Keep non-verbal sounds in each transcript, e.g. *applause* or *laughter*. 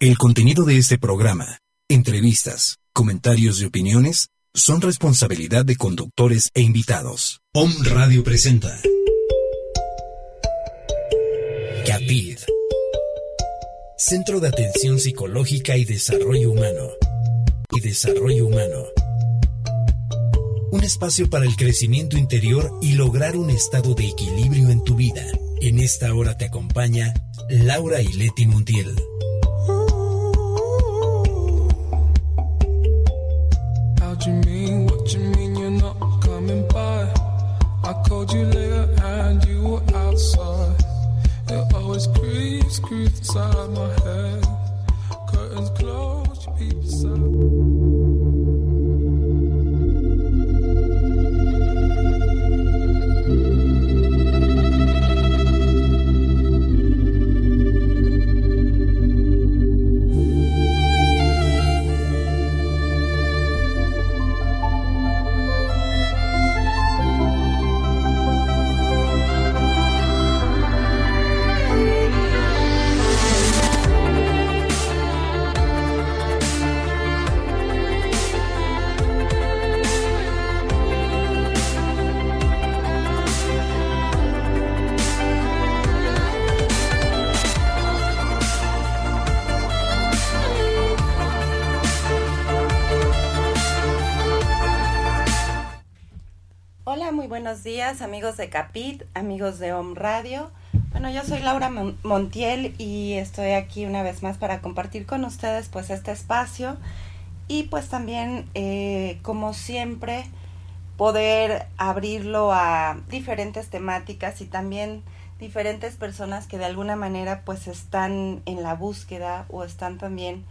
El contenido de este programa, entrevistas, comentarios y opiniones son responsabilidad de conductores e invitados. Om Radio presenta CAPID Centro de Atención Psicológica y Desarrollo Humano y Desarrollo Humano. Un espacio para el crecimiento interior y lograr un estado de equilibrio en tu vida. En esta hora te acompaña Laura y Leti Montiel. you mean? What you mean you're not coming by? I called you later and you were outside. It always creeps, creeps inside my head. Curtains closed, you peep inside. Días amigos de Capit, amigos de Home Radio. Bueno, yo soy Laura Mon- Montiel y estoy aquí una vez más para compartir con ustedes pues este espacio y pues también eh, como siempre poder abrirlo a diferentes temáticas y también diferentes personas que de alguna manera pues están en la búsqueda o están también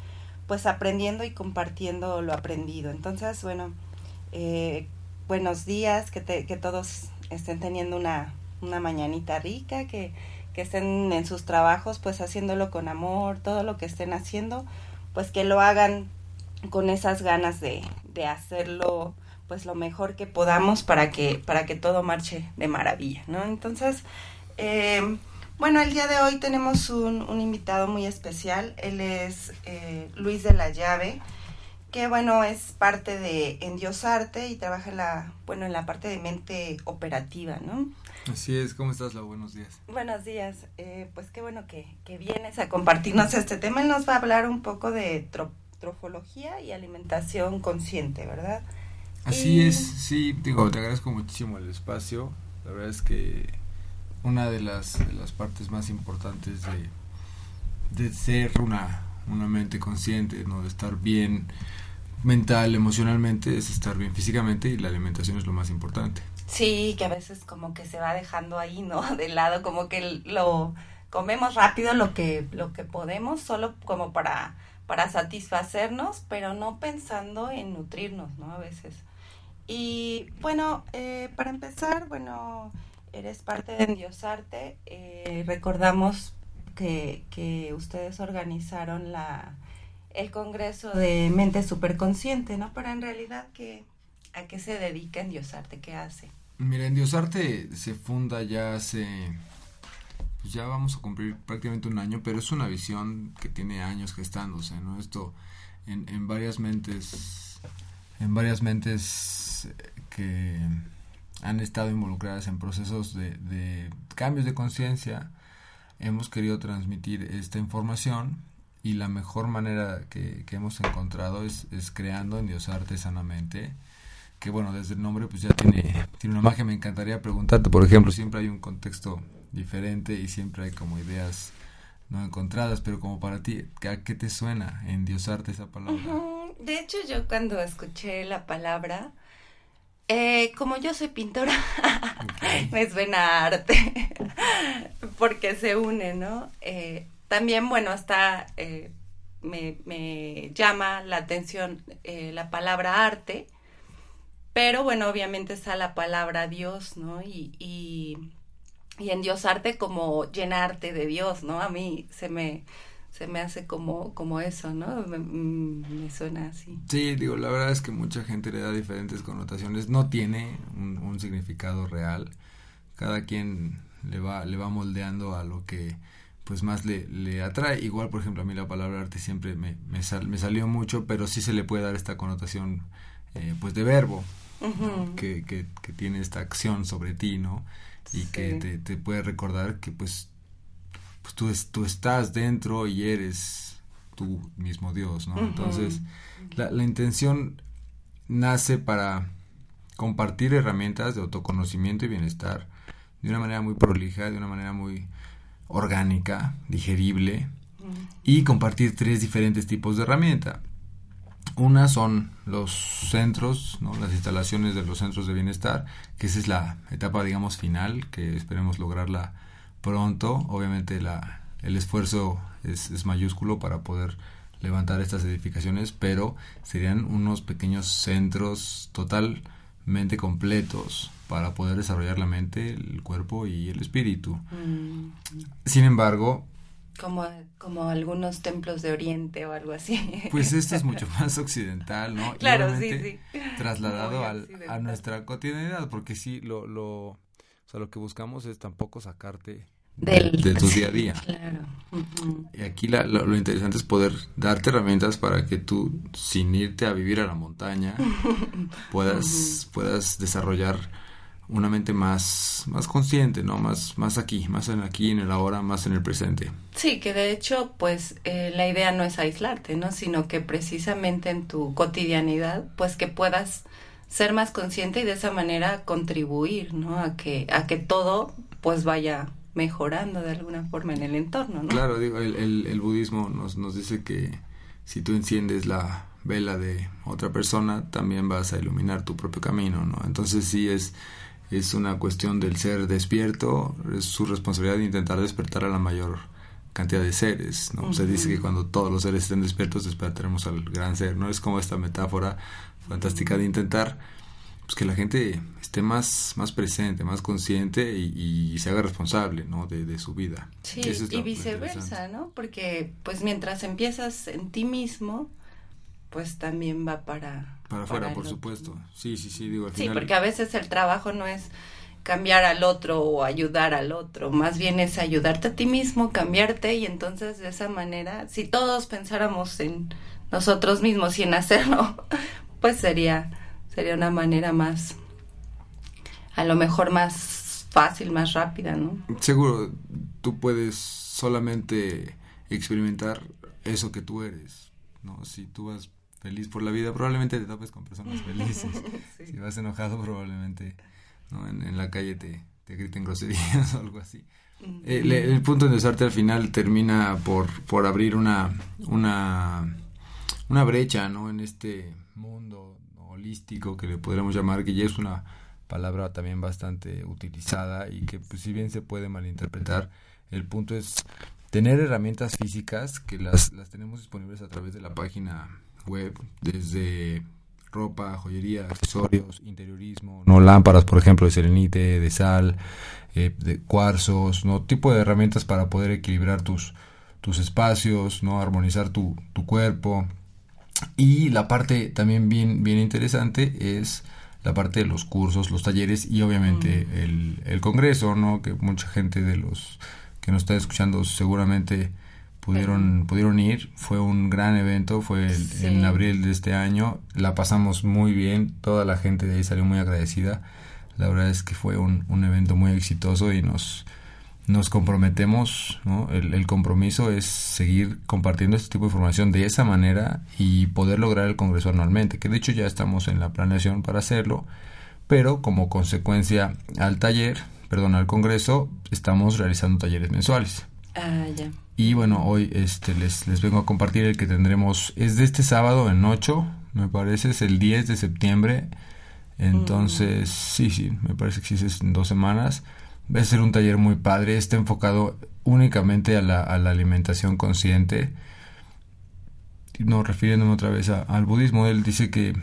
pues aprendiendo y compartiendo lo aprendido. Entonces, bueno, eh, buenos días, que, te- que todos estén teniendo una, una mañanita rica, que, que estén en sus trabajos pues haciéndolo con amor, todo lo que estén haciendo, pues que lo hagan con esas ganas de, de hacerlo pues lo mejor que podamos para que, para que todo marche de maravilla, ¿no? Entonces, eh, bueno, el día de hoy tenemos un, un invitado muy especial, él es eh, Luis de la Llave, que bueno, es parte de Endiosarte y trabaja en la, bueno, en la parte de mente operativa, ¿no? Así es, ¿cómo estás, Lau? Buenos días. Buenos días, eh, pues qué bueno que, que vienes a compartirnos este tema. Él nos va a hablar un poco de tro- trofología y alimentación consciente, ¿verdad? Así Y- es, sí, digo, te agradezco muchísimo el espacio. La verdad es que una de las, de las partes más importantes de, de ser una, una mente consciente, ¿no? de estar bien mental, emocionalmente, es estar bien físicamente y la alimentación es lo más importante. Sí, que a veces como que se va dejando ahí, ¿no? *laughs* De lado, como que lo comemos rápido lo que, lo que podemos, solo como para, para satisfacernos, pero no pensando en nutrirnos, ¿no? A veces. Y bueno, eh, para empezar, bueno, eres parte de Endiosarte. Eh, recordamos que, ustedes organizaron la, el Congreso de Mente Superconsciente, ¿no? Pero en realidad, ¿qué, ¿a qué se dedica Endiosarte? ¿Qué hace? Mira, Endiosarte se funda ya hace, pues ya vamos a cumplir prácticamente un año, pero es una visión que tiene años gestándose, ¿no? Esto en, en varias mentes, en varias mentes eh, que han estado involucradas en procesos de, de cambios de conciencia, hemos querido transmitir esta información y la mejor manera que, hemos encontrado es, es creando Endiosarte sanamente que bueno, desde el nombre pues ya tiene, tiene una magia. Me encantaría preguntarte, por ejemplo, siempre hay un contexto diferente y siempre hay como ideas no encontradas, pero como para ti, ¿a qué te suena endiosarte esa palabra? Ujú. De hecho, yo cuando escuché la palabra, eh, como yo soy pintora, *laughs* me suena a arte, *laughs* porque se une, ¿no? Eh, también, bueno, está, eh, me, me llama la atención la palabra arte, pero bueno, obviamente está la palabra Dios, ¿no? Y, y, y endiosarte como llenarte de Dios, ¿no? A mí se me, se me hace como, como eso, ¿no? Me, mm, me suena así. Sí, digo, la verdad es que mucha gente le da diferentes connotaciones, no tiene un, un significado real, cada quien le va, le va moldeando a lo que pues más le, le atrae. Igual, por ejemplo, a mí la palabra arte siempre me, me, me salió mucho, pero sí se le puede dar esta connotación eh, pues de verbo, que, que, que, tiene esta acción sobre ti, ¿no? Y que te, te, puede recordar que pues, pues tú, es, tú estás dentro y eres tú mismo Dios, ¿no? Entonces, la, la intención nace para compartir herramientas de autoconocimiento y bienestar de una manera muy prolija, de una manera muy orgánica, digerible, y compartir tres diferentes tipos de herramienta. Una son los centros, ¿no? las instalaciones de los centros de bienestar, que esa es la etapa, digamos, final, que esperemos lograrla pronto. Obviamente la, el esfuerzo es, es mayúsculo para poder levantar estas edificaciones, pero serían unos pequeños centros totalmente completos para poder desarrollar la mente, el cuerpo y el espíritu. Mm. Sin embargo, como, como algunos templos de Oriente o algo así. Pues esto es mucho *laughs* más occidental, ¿no? Claro, sí, sí. Trasladado al, a nuestra cotidianidad, porque sí, lo, lo, o sea, lo que buscamos es tampoco sacarte del, de, tu *laughs* día a día. Claro. Y aquí la, lo, interesante es poder darte herramientas para que tú, sin irte a vivir a la montaña, *laughs* puedas, puedas desarrollar una mente más, más consciente, ¿no? Más, más aquí, más en aquí, en el ahora, más en el presente. Sí, que de hecho, pues eh, la idea no es aislarte, ¿no? Sino que precisamente en tu cotidianidad, pues que puedas ser más consciente y de esa manera contribuir, ¿no? A que, a que todo, pues vaya mejorando de alguna forma en el entorno, ¿no? Claro, digo, el, el, el budismo nos, nos dice que si tú enciendes la vela de otra persona, también vas a iluminar tu propio camino, ¿no? Entonces sí es es una cuestión del ser despierto, es su responsabilidad de intentar despertar a la mayor cantidad de seres, ¿no? Se dice que cuando todos los seres estén despiertos despertaremos al gran ser, ¿no? Es como esta metáfora fantástica de intentar pues, que la gente esté más, más presente, más consciente y, se haga responsable, ¿no? De, su vida. Sí, y viceversa, ¿no? Porque pues mientras empiezas en ti mismo, pues también va para... Para afuera, por supuesto. Sí, sí, sí, digo, al Sí, porque a veces el trabajo no es cambiar al otro o ayudar al otro, más bien es ayudarte a ti mismo, cambiarte y entonces de esa manera, si todos pensáramos en nosotros mismos y en hacerlo, *laughs* pues sería sería una manera más a lo mejor más fácil, más rápida, ¿no? Seguro tú puedes solamente experimentar eso que tú eres, ¿no? Si tú vas feliz por la vida, probablemente te topes con personas felices. *laughs* Si vas enojado, probablemente ¿no? en, la calle te, te griten groserías *laughs* o algo así. el, punto de desarte al final termina por, por abrir una, una, una brecha ¿no? en este mundo holístico que le podríamos llamar, que ya es una palabra también bastante utilizada y que pues, si bien se puede malinterpretar, el punto es tener herramientas físicas que las, las tenemos disponibles a través de la página web, desde ropa, joyería, accesorios, interiorismo, no lámparas, por ejemplo, de serenite, de sal, eh, de cuarzos, no tipo de herramientas para poder equilibrar tus tus espacios, no armonizar tu, tu cuerpo. Y la parte también bien bien interesante es la parte de los cursos, los talleres y obviamente mm. el, el congreso, ¿no? Que mucha gente de los que nos está escuchando seguramente pudieron, pudieron ir. Fue un gran evento, fue en abril de este año. La pasamos muy bien, toda la gente de ahí salió muy agradecida. La verdad es que fue un, un evento muy exitoso y nos, nos comprometemos, ¿no? El, el, compromiso es seguir compartiendo este tipo de información de esa manera y poder lograr el Congreso anualmente, que de hecho ya estamos en la planeación para hacerlo, pero como consecuencia al taller, perdón, al Congreso, estamos realizando talleres mensuales. Ah, ya. Y bueno, hoy este les, les vengo a compartir el que tendremos, es de este sábado en 8, me parece, es el 10 de septiembre. Entonces, sí, sí, me parece que sí es en dos semanas. Va a ser un taller muy padre, está enfocado únicamente a la, a alimentación consciente. No, refiriéndome otra vez al budismo, él dice que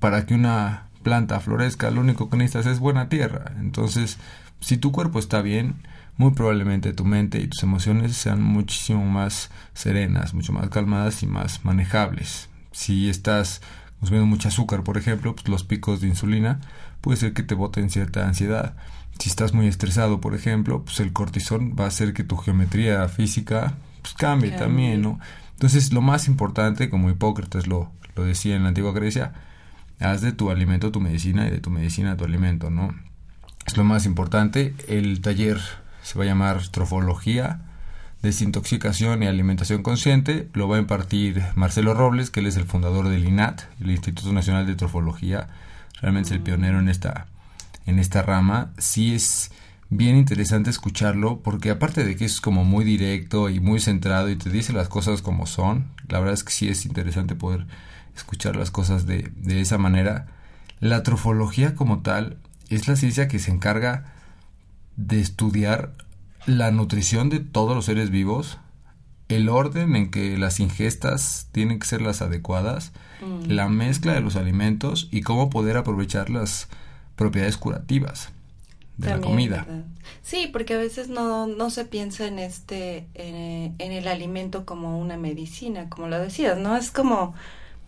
para que una planta florezca, lo único que necesitas es buena tierra. Entonces, si tu cuerpo está bien, muy probablemente tu mente y tus emociones sean muchísimo más serenas, mucho más calmadas y más manejables. Si estás consumiendo mucho azúcar, por ejemplo, pues los picos de insulina puede ser que te boten cierta ansiedad. Si estás muy estresado, por ejemplo, pues el cortisol va a hacer que tu geometría física pues cambie también, ¿no? Entonces, lo más importante, como Hipócrates lo, lo decía en la antigua Grecia, haz de tu alimento tu medicina y de tu medicina tu alimento, ¿no? Es lo más importante. El taller se va a llamar Trofología, Desintoxicación y Alimentación Consciente. Lo va a impartir Marcelo Robles, que él es el fundador del INAT, el Instituto Nacional de Trofología. Realmente es el pionero en esta, en esta rama. Sí es bien interesante escucharlo, porque aparte de que es como muy directo y muy centrado y te dice las cosas como son, la verdad es que sí es interesante poder escuchar las cosas de, de esa manera. La trofología como tal es la ciencia que se encarga de estudiar la nutrición de todos los seres vivos, el orden en que las ingestas tienen que ser las adecuadas, Mm. la mezcla de los alimentos y cómo poder aprovechar las propiedades curativas de la comida. ¿verdad? Sí, porque a veces no, no se piensa en este, en, en el alimento como una medicina, como lo decías, ¿no? Es como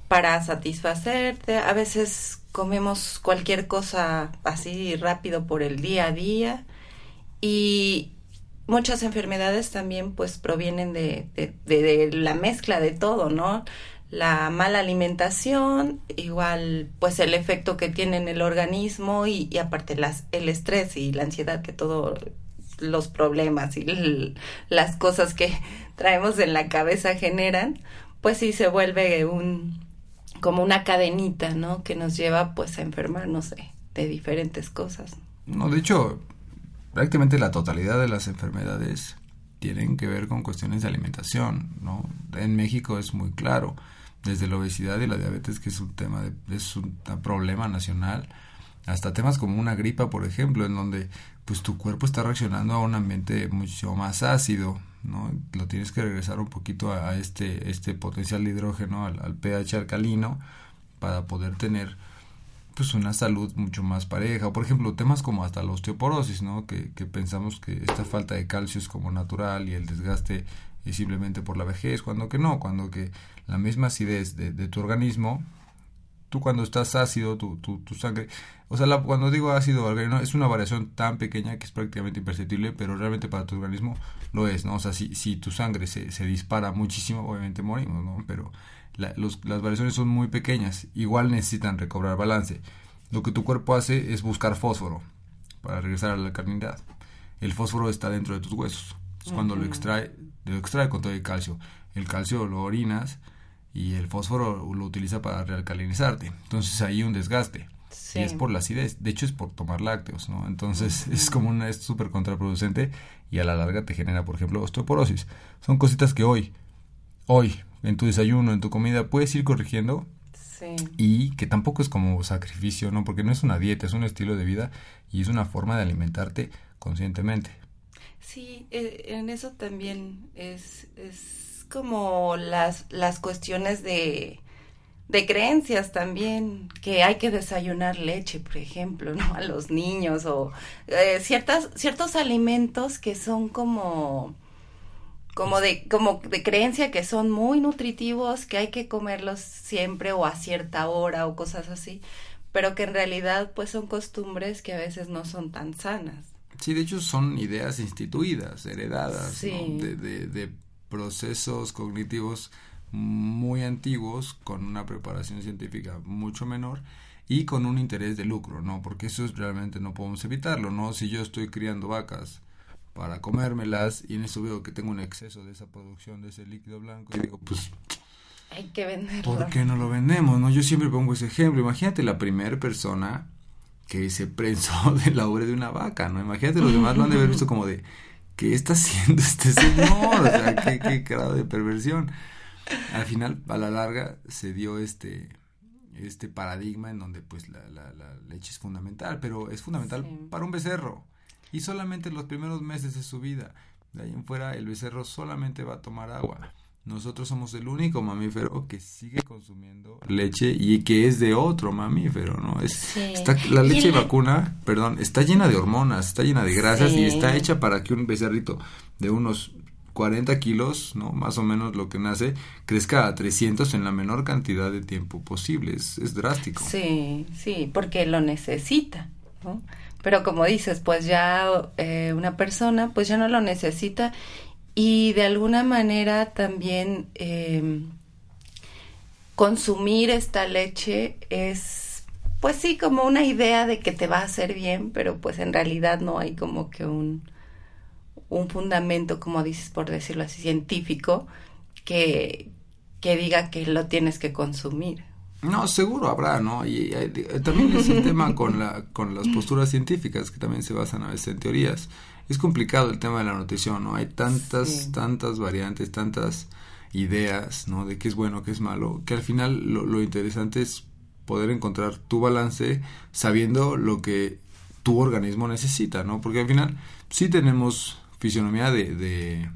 para satisfacerte. A veces comemos cualquier cosa así rápido por el día a día y muchas enfermedades también pues provienen de, de, de- de la mezcla de todo, ¿no? La mala alimentación, igual pues el efecto que tiene en el organismo y, aparte las, el estrés y la ansiedad que todos los problemas y las cosas que *laughs* traemos en la cabeza generan, pues sí se vuelve un como una cadenita, ¿no? Que nos lleva pues a enfermarnos de, de diferentes cosas. No, de hecho, prácticamente la totalidad de las enfermedades tienen que ver con cuestiones de alimentación, ¿no? En México es muy claro, desde la obesidad y la diabetes, que es un tema, de, es un problema nacional, hasta temas como una gripa, por ejemplo, en donde pues tu cuerpo está reaccionando a un ambiente mucho más ácido, ¿no? Lo tienes que regresar un poquito a, este, este potencial de hidrógeno, al, al pH alcalino, para poder tener pues una salud mucho más pareja. Por ejemplo, temas como hasta la osteoporosis, ¿no? Que, que pensamos que esta falta de calcio es como natural y el desgaste es simplemente por la vejez, cuando que no, cuando que la misma acidez de, tu organismo, tú cuando estás ácido, tu, tu, sangre, o sea, cuando digo ácido es una variación tan pequeña que es prácticamente imperceptible, pero realmente para tu organismo lo es, ¿no? O sea, si, si tu sangre se, se dispara muchísimo, obviamente morimos, ¿no? Pero las variaciones son muy pequeñas, igual necesitan recobrar balance. Lo que tu cuerpo hace es buscar fósforo para regresar a la alcalinidad. El fósforo está dentro de tus huesos. Cuando lo extrae, lo extrae con todo el calcio. El calcio lo orinas y el fósforo lo utiliza para realcalinizarte. Entonces hay un desgaste. Sí. Y es por la acidez. De hecho, es por tomar lácteos, ¿no? Entonces, es como una, es súper contraproducente y a la larga te genera, por ejemplo, osteoporosis. Son cositas que hoy, hoy, en tu desayuno, en tu comida, puedes ir corrigiendo Sí. y que tampoco es como sacrificio, ¿no? Porque no es una dieta, es un estilo de vida y es una forma de alimentarte conscientemente. Sí, eh, en eso también es, es como las, las cuestiones de, de creencias también, que hay que desayunar leche, por ejemplo, *laughs* ¿no? A los niños o eh, ciertas, ciertos alimentos que son como como de como de creencia que son muy nutritivos, que hay que comerlos siempre o a cierta hora o cosas así, pero que en realidad pues son costumbres que a veces no son tan sanas. Sí, de hecho son ideas instituidas, heredadas, Sí. ¿no? de, de, de procesos cognitivos muy antiguos con una preparación científica mucho menor y con un interés de lucro, ¿no? Porque eso es, realmente no podemos evitarlo, ¿no? Si yo estoy criando vacas para comérmelas y en eso veo que tengo un exceso de esa producción de ese líquido blanco y digo, pues Hay que venderlo. ¿Por qué no lo vendemos? No, yo siempre pongo ese ejemplo. Imagínate la primera persona que se prensó *laughs* de la ubre de una vaca, ¿no? Imagínate los demás lo han de haber visto como de ¿qué está haciendo este señor? O sea, qué, qué grado de perversión. Al final, a la larga, se dio este este paradigma en donde pues la, la, la leche es fundamental, pero es fundamental Sí. para un becerro y solamente los primeros meses de su vida. De ahí en fuera el becerro solamente va a tomar agua. Nosotros somos el único mamífero que sigue consumiendo leche y que es de otro mamífero, ¿no? Es, Sí. está, la leche le- vacuna, perdón, está llena de hormonas, está llena de grasas y está hecha para que un becerrito de unos 40 kilos, ¿no? Más o menos lo que nace, crezca a 300 en la menor cantidad de tiempo posible. Es, es drástico. Sí, sí, porque lo necesita, ¿no? pero como dices, pues ya eh, una persona pues ya no lo necesita y de alguna manera también eh, consumir esta leche es pues sí como una idea de que te va a hacer bien, pero pues en realidad no hay como que un, un fundamento, como dices por decirlo así, científico que, que diga que lo tienes que consumir. No, seguro habrá, ¿no? Y, también es el *laughs* tema con, la, con las posturas científicas que también se basan a veces en teorías. Es complicado el tema de la nutrición, ¿no? Hay tantas, tantas variantes, tantas ideas, ¿no? De qué es bueno, qué es malo, que al final lo, lo interesante es poder encontrar tu balance sabiendo lo que tu organismo necesita, ¿no? Porque al final sí tenemos fisionomía de, de,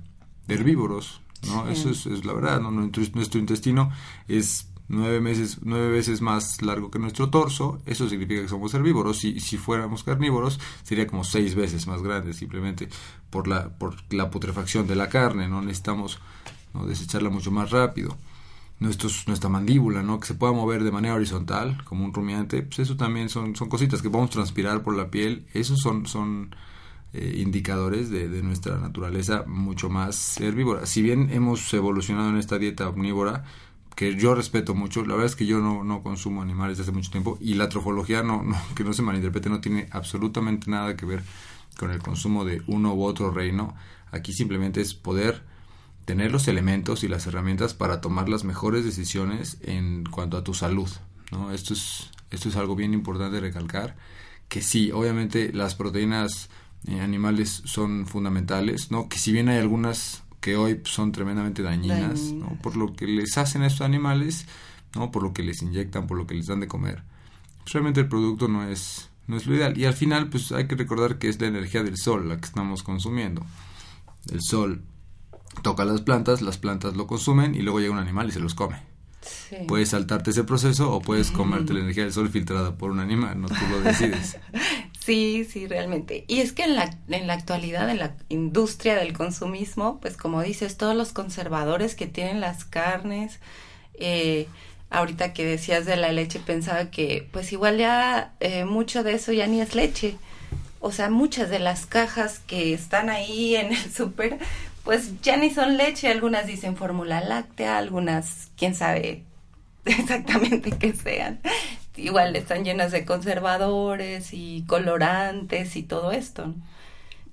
herbívoros, ¿no? Eso es, es, la verdad, ¿no? Nuestro, nuestro intestino es nueve, meses, nueve veces más largo que nuestro torso, eso significa que somos herbívoros. Y si fuéramos carnívoros, sería como seis veces más grande, simplemente por la, por la putrefacción de la carne, ¿no? Necesitamos ¿no? desecharla mucho más rápido. Nuestros, nuestra mandíbula, ¿no? Que se pueda mover de manera horizontal, como un rumiante, pues eso también son, son cositas que podemos transpirar por la piel, esos son, son eh, indicadores de, de, nuestra naturaleza mucho más herbívora. Si bien hemos evolucionado en esta dieta omnívora, que yo respeto mucho. La verdad es que yo no, no consumo animales desde hace mucho tiempo y la trofología, no, no, *laughs* que no se malinterprete, no tiene absolutamente nada que ver con el consumo de uno u otro reino. Aquí simplemente es poder tener los elementos y las herramientas para tomar las mejores decisiones en cuanto a tu salud. ¿no? Esto, es, esto es algo bien importante recalcar, que sí, obviamente las proteínas eh, animales son fundamentales, ¿no? que si bien hay algunas que hoy son tremendamente dañinas, ¿no? por lo que les hacen a estos animales, ¿no? por lo que les inyectan, por lo que les dan de comer. Pues realmente el producto no es, no es lo ideal. Y al final, pues hay que recordar que es la energía del sol la que estamos consumiendo. El sol toca las plantas, las plantas lo consumen y luego llega un animal y se los come. Sí. Puedes saltarte ese proceso o puedes comerte *laughs* la energía del sol filtrada por un animal, no tú lo decides. *laughs* Sí, sí, realmente. Y es que en la, en la actualidad, en la industria del consumismo, pues como dices, todos los conservadores que tienen las carnes, eh, ahorita que decías de la leche, pensaba que pues igual ya eh, mucho de eso ya ni es leche. O sea, muchas de las cajas que están ahí en el *laughs* súper, pues ya ni son leche, algunas dicen fórmula láctea, algunas, quién sabe *laughs* exactamente qué sean igual están llenas de conservadores y colorantes y todo esto.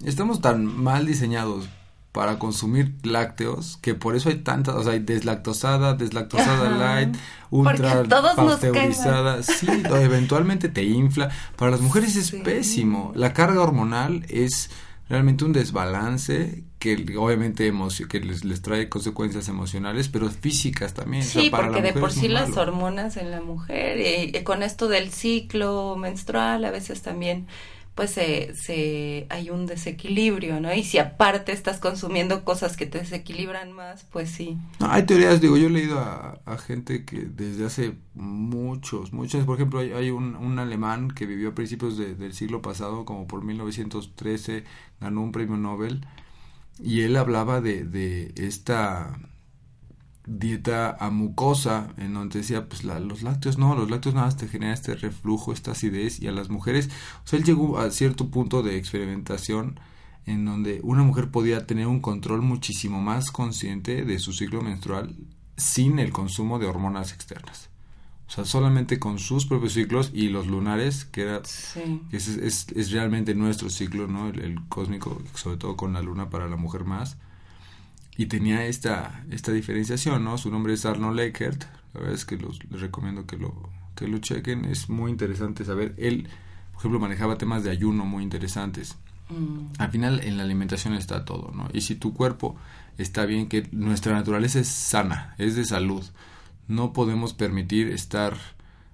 Estamos tan mal diseñados para consumir lácteos que por eso hay tantas, o sea, hay deslactosada, deslactosada light, ultra pasteurizada, sí, eventualmente te infla. Para las mujeres es pésimo. La carga hormonal es realmente un desbalance que obviamente que les, les, trae consecuencias emocionales, pero físicas también. Sí, porque de por sí las hormonas en la mujer, y, con esto del ciclo menstrual, a veces también pues se, se hay un desequilibrio, ¿no? Y si aparte estás consumiendo cosas que te desequilibran más, pues sí. Hay teorías, digo, yo he leído a, gente que desde hace muchos, muchos, por ejemplo, hay, hay un, un, alemán que vivió a principios de, del siglo pasado, como por 1913, ganó un premio Nobel, y él hablaba de, de esta dieta amucosa, en donde decía, pues la, los lácteos no, los lácteos nada más te generan este reflujo, esta acidez, y a las mujeres, o sea, él llegó a cierto punto de experimentación en donde una mujer podía tener un control muchísimo más consciente de su ciclo menstrual sin el consumo de hormonas externas. O sea, solamente con sus propios ciclos y los lunares, que era sí. que es, es, es, realmente nuestro ciclo, ¿no? El, el, cósmico, sobre todo con la luna para la mujer más. Y tenía esta, esta diferenciación, ¿no? Su nombre es Arnold Eckert. La verdad es que los, les recomiendo que lo, que lo chequen. Es muy interesante saber. Él, por ejemplo, manejaba temas de ayuno muy interesantes. Mm. Al final, en la alimentación está todo, ¿no? Y si tu cuerpo está bien, que nuestra naturaleza es sana, es de salud no podemos permitir estar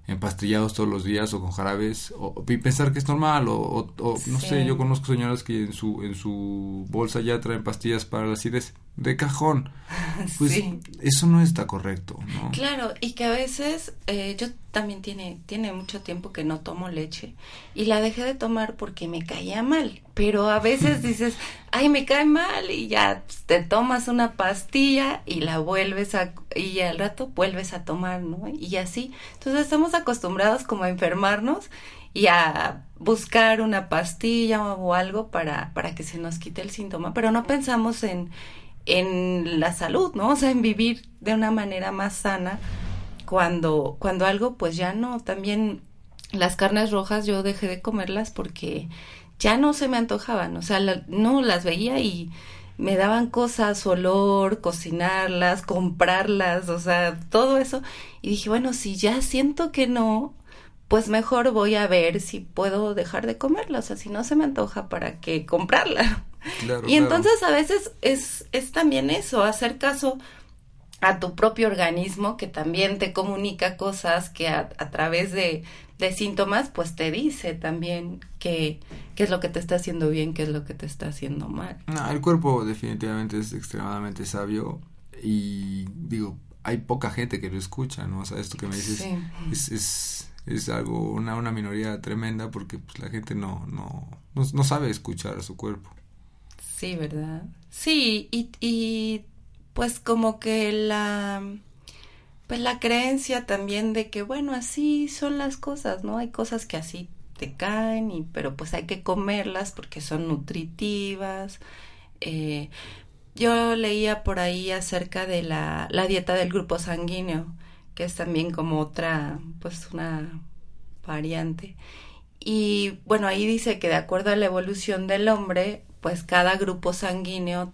empastillados todos los días o con jarabes o, y pensar que es normal o, o, o no Sí. sé yo conozco señoras que en su en su bolsa ya traen pastillas para la acidez de cajón *laughs* pues Sí. eso no está correcto ¿no? Claro, y que a veces eh, yo también tiene, tiene mucho tiempo que no tomo leche y la dejé de tomar porque me caía mal, pero a veces *laughs* dices, ay, me cae mal y ya pues, te tomas una pastilla y la vuelves a, y al rato vuelves a tomar, ¿no? Y así, entonces estamos acostumbrados como a enfermarnos y a buscar una pastilla o algo para, para que se nos quite el síntoma, pero no pensamos en, en la salud, ¿no? O sea, en vivir de una manera más sana cuando, cuando algo pues ya no, también las carnes rojas yo dejé de comerlas porque ya no se me antojaban, o sea, no las veía y me daban cosas, olor, cocinarlas, comprarlas, o sea, todo eso. Y dije, bueno, si ya siento que no, pues mejor voy a ver si puedo dejar de comerla, o sea, si no se me antoja, ¿para qué comprarla? Y entonces a veces es, es también eso, hacer caso a tu propio organismo que también te comunica cosas que a, a través de, de, síntomas pues te dice también qué es lo que te está haciendo bien, qué es lo que te está haciendo mal. No, el cuerpo definitivamente es extremadamente sabio y digo, hay poca gente que lo escucha, ¿no? O sea, esto que me dices es, es, es, algo, una, una minoría tremenda porque pues la gente no, no, no, no sabe escuchar a su cuerpo. Sí, ¿verdad? Sí, y, y pues como que la pues la creencia también de que bueno así son las cosas no hay cosas que así te caen y pero pues hay que comerlas porque son nutritivas. Eh, yo leía por ahí acerca de la, la dieta del grupo sanguíneo que es también como otra pues una variante. Y bueno ahí dice que de acuerdo a la evolución del hombre pues cada grupo sanguíneo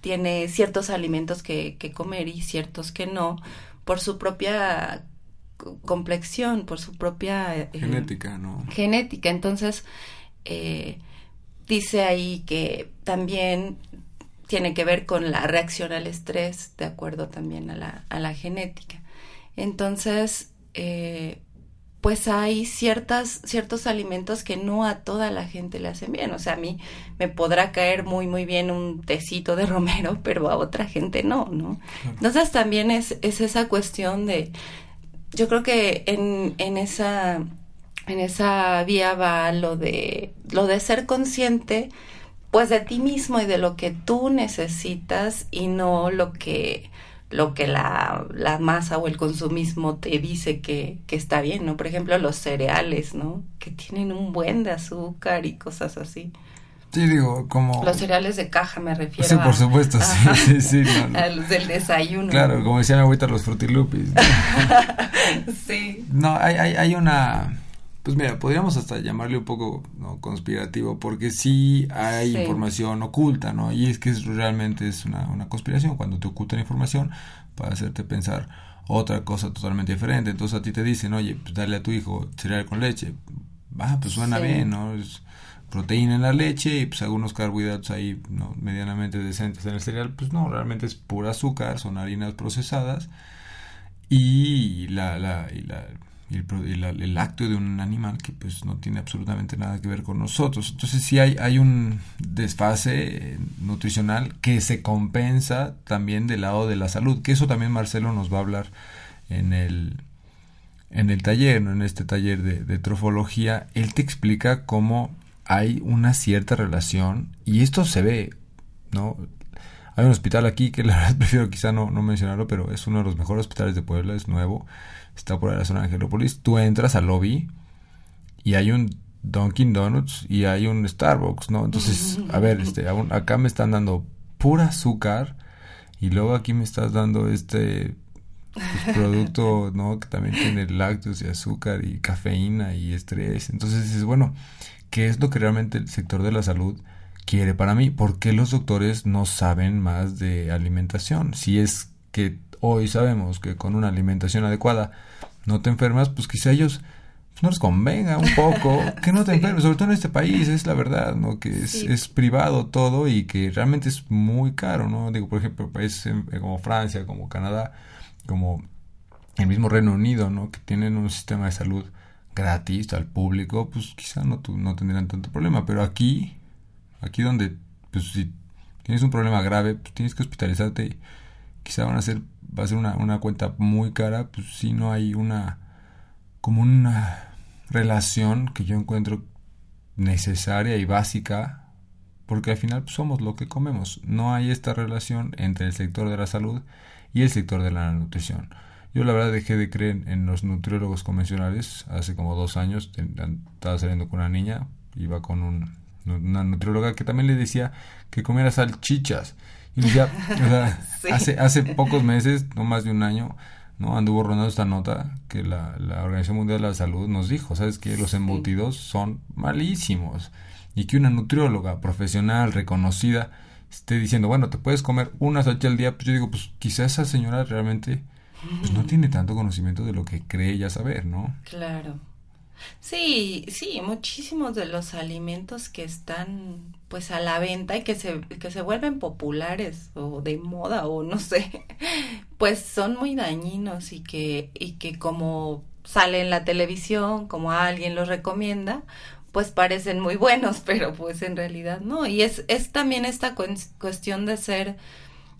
tiene ciertos alimentos que, que comer y ciertos que no, por su propia complexión, por su propia eh, genética, ¿no? Genética. Entonces, eh, dice ahí que también tiene que ver con la reacción al estrés, de acuerdo también a la, a la genética. Entonces, eh, pues hay ciertas, ciertos alimentos que no a toda la gente le hacen bien. O sea, a mí me podrá caer muy, muy bien un tecito de romero, *laughs* pero a otra gente no, ¿no? Entonces también es, es esa cuestión de, yo creo que en, en esa, en esa vía va lo de, lo de ser consciente, pues de ti mismo y de lo que tú necesitas y no lo que lo que la, la masa o el consumismo te dice que, que está bien, ¿no? Por ejemplo, los cereales, ¿no? Que tienen un buen de azúcar y cosas así. Sí, digo, como... Los cereales de caja me refiero Sí, por supuesto, sí, sí, sí. A los *laughs* del desayuno. Claro, como decía mi abuelita, los frutilupis. *laughs* sí. No, hay, hay, hay una pues mira, podríamos hasta llamarle un poco ¿no? conspirativo, porque sí hay información oculta, ¿no? Y es que es, realmente es una, una conspiración cuando te ocultan información para hacerte pensar otra cosa totalmente diferente. Entonces a ti te dicen, oye, pues dale a tu hijo cereal con leche. Ah, pues suena bien, ¿no? Es proteína en la leche y pues algunos carbohidratos ahí ¿no? medianamente decentes en el cereal. Pues no, realmente es pura azúcar, son harinas procesadas y la, la, y la el, el, acto de un animal que pues no tiene absolutamente nada que ver con nosotros. Entonces sí hay, hay un desfase eh, nutricional que se compensa también del lado de la salud, que eso también Marcelo nos va a hablar en el, en el taller, ¿no? en este taller de, de trofología. Él te explica cómo hay una cierta relación y esto se ve, ¿no? Hay un hospital aquí que *laughs* la verdad prefiero quizá no, no mencionarlo, pero es uno de los mejores hospitales de Puebla, es nuevo está por la zona de Angelópolis, tú entras al lobby y hay un Dunkin' Donuts y hay un Starbucks, ¿no? Entonces, *laughs* a ver, este, acá me están dando pura azúcar y luego aquí me estás dando este pues, *laughs* producto, ¿no? Que también tiene lácteos y azúcar y cafeína y estrés. Entonces dices, bueno, ¿qué es lo que realmente el sector de la salud quiere para mí? ¿Por qué los doctores no saben más de alimentación? Si es que hoy sabemos que con una alimentación adecuada no te enfermas, pues quizá ellos pues, no les convenga un poco *laughs* que no te enfermes, sobre todo en este país, es la verdad, ¿no? Que es, es privado todo y que realmente es muy caro, ¿no? Digo, por ejemplo, países como Francia, como Canadá, como el mismo Reino Unido, ¿no? Que tienen un sistema de salud gratis al público, pues quizá no, no tendrían tanto problema, pero aquí, aquí donde, pues si tienes un problema grave, pues tienes que hospitalizarte quizá van a ser, va a ser una, una cuenta muy cara, pues si no hay una, como una relación que yo encuentro necesaria y básica, porque al final pues, somos lo que comemos. No hay esta relación entre el sector de la salud y el sector de la nutrición. Yo la verdad dejé de creer en los nutriólogos convencionales hace como dos años. Estaba saliendo con una niña, iba con un, una nutrióloga que también le decía que comiera salchichas. Y ya, *laughs* hace, hace pocos meses, no más de un año, ¿no? Anduvo rondando esta nota que la, la Organización Mundial de la Salud nos dijo, ¿sabes que Los embutidos son malísimos. Y que una nutrióloga profesional, reconocida, esté diciendo, bueno, te puedes comer una salchicha al día, pues yo digo, pues quizá esa señora realmente pues no tiene tanto conocimiento de lo que cree ya saber, ¿no? Claro. Sí, sí, muchísimos de los alimentos que están pues a la venta y que se, que se vuelven populares o de moda o no sé, *laughs* pues son muy dañinos y que, y que como sale en la televisión, como alguien los recomienda, pues parecen muy buenos, *laughs* pero pues en realidad no. Y es, es también esta cuestión de ser,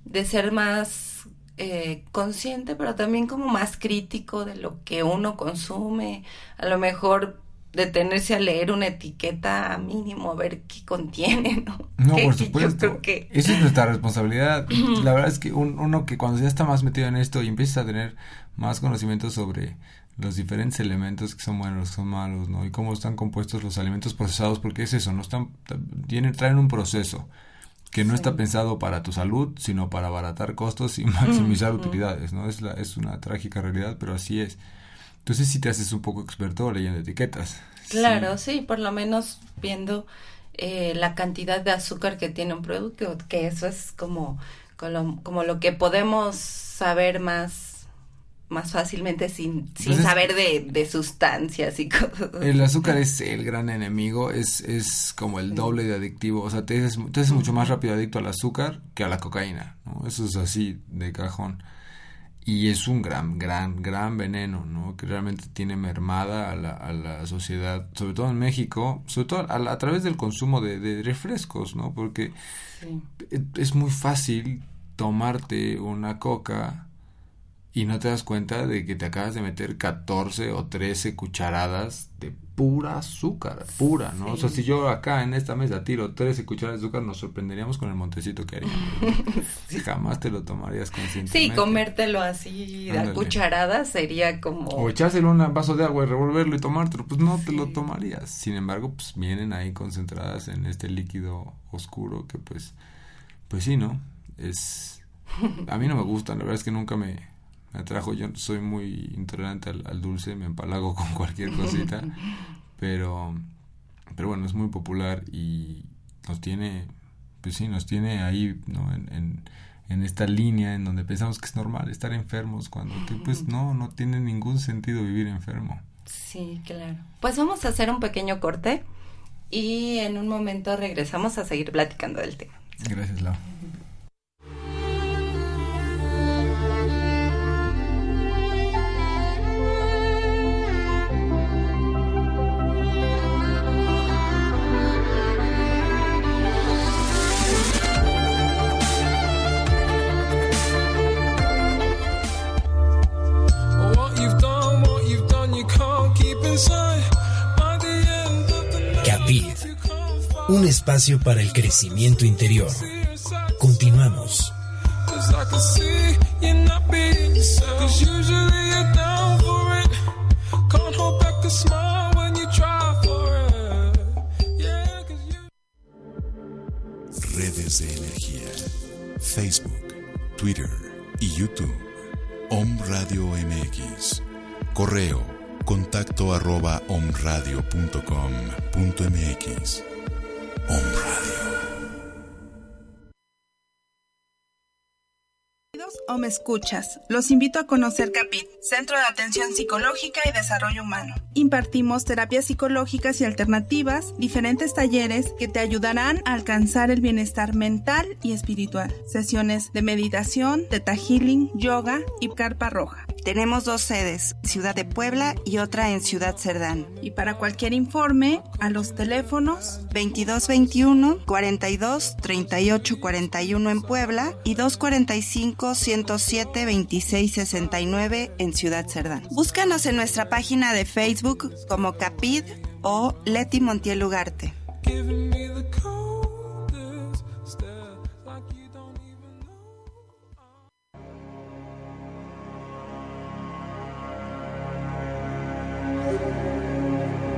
de ser más eh, consciente, pero también como más crítico de lo que uno consume. A lo mejor detenerse a leer una etiqueta mínimo, a ver qué contiene, ¿no? No, *laughs* por supuesto. Que... Esa es nuestra responsabilidad. La verdad es que uno que cuando ya está más metido en esto y empieza a tener más conocimiento sobre los diferentes elementos que son buenos, que son malos, ¿no? Y cómo están compuestos los alimentos procesados, porque es eso, no están, tienen, traen un proceso que no está pensado para tu salud, sino para abaratar costos y maximizar utilidades, ¿no? Es, la, es una trágica realidad, pero así es. Entonces si te haces un poco experto leyendo etiquetas. Claro, sí, por lo menos viendo eh, la cantidad de azúcar que tiene un producto, que eso es como, como, como lo que podemos saber más más fácilmente sin, sin saber de, de, sustancias y *laughs* cosas. El azúcar es el gran enemigo, es, es como el doble de adictivo, o sea, te haces, te mucho más rápido adicto al azúcar que a la cocaína, ¿no? Eso es así de cajón. Y es un gran, gran, gran veneno, ¿no? Que realmente tiene mermada a la, a la sociedad, sobre todo en México, sobre todo a, a través del consumo de, de refrescos, ¿no? Porque es muy fácil tomarte una coca y no te das cuenta de que te acabas de meter 14 o 13 cucharadas de pura azúcar, pura, ¿no? O sea, si yo acá en esta mesa tiro 13 cucharadas de azúcar, nos sorprenderíamos con el montecito que haríamos. *laughs* Jamás te lo tomarías conscientemente. Sí, comértelo así a cucharadas sería como... O echárselo un vaso de agua y revolverlo y tomártelo, pues no te lo tomarías. Sin embargo, pues vienen ahí concentradas en este líquido oscuro que pues, pues sí, ¿no? Es... A mí no me gusta, la verdad es que nunca me me atrajo. Yo soy muy intolerante al, dulce, me empalago con cualquier cosita, *laughs* pero, pero bueno, es muy popular y nos tiene, pues sí, nos tiene ahí, ¿no? En, en, esta línea en donde pensamos que es normal estar enfermos cuando pues no, no tiene ningún sentido vivir enfermo. Sí, claro. Pues vamos a hacer un pequeño corte y en un momento regresamos a seguir platicando del tema. Gracias, Lau. Espacio para el crecimiento interior. Continuamos. Redes de energía. Facebook, Twitter y YouTube. Om Radio MX. Correo contacto arroba omradio.com.mx. o me escuchas, los invito a conocer CAPIT, Centro de Atención Psicológica y Desarrollo Humano. Impartimos terapias psicológicas y alternativas, diferentes talleres que te ayudarán a alcanzar el bienestar mental y espiritual. Sesiones de meditación, teta healing, yoga y carpa roja. Tenemos dos sedes, Ciudad de Puebla y otra en Ciudad Cerdán. Y para cualquier informe, a los teléfonos 2221 42 38 41 en Puebla y 245 107 26 69 en Ciudad Cerdán. Búscanos en nuestra página de Facebook como Capid o Leti Montiel Ugarte.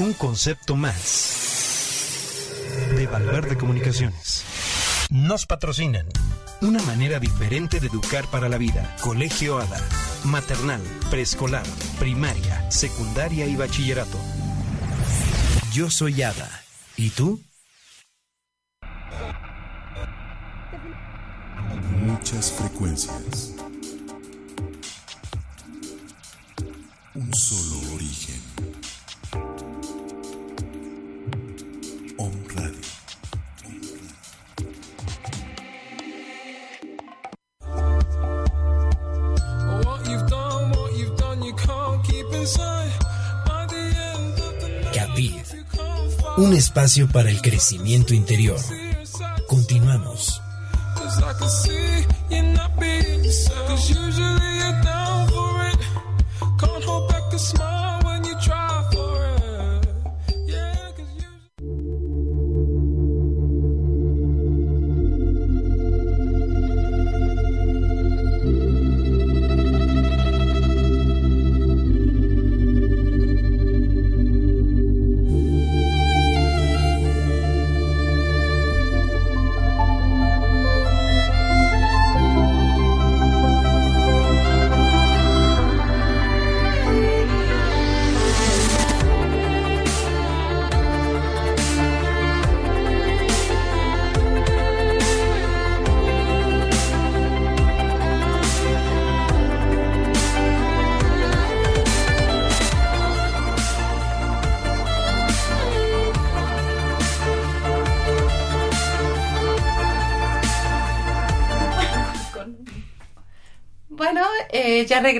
Un concepto más de Valverde Comunicaciones. Nos patrocinan. Una manera diferente de educar para la vida. Colegio ADA. Maternal, preescolar, primaria, secundaria y bachillerato. Yo soy Ada. ¿Y tú? Muchas frecuencias. Un solo Un espacio para el crecimiento interior.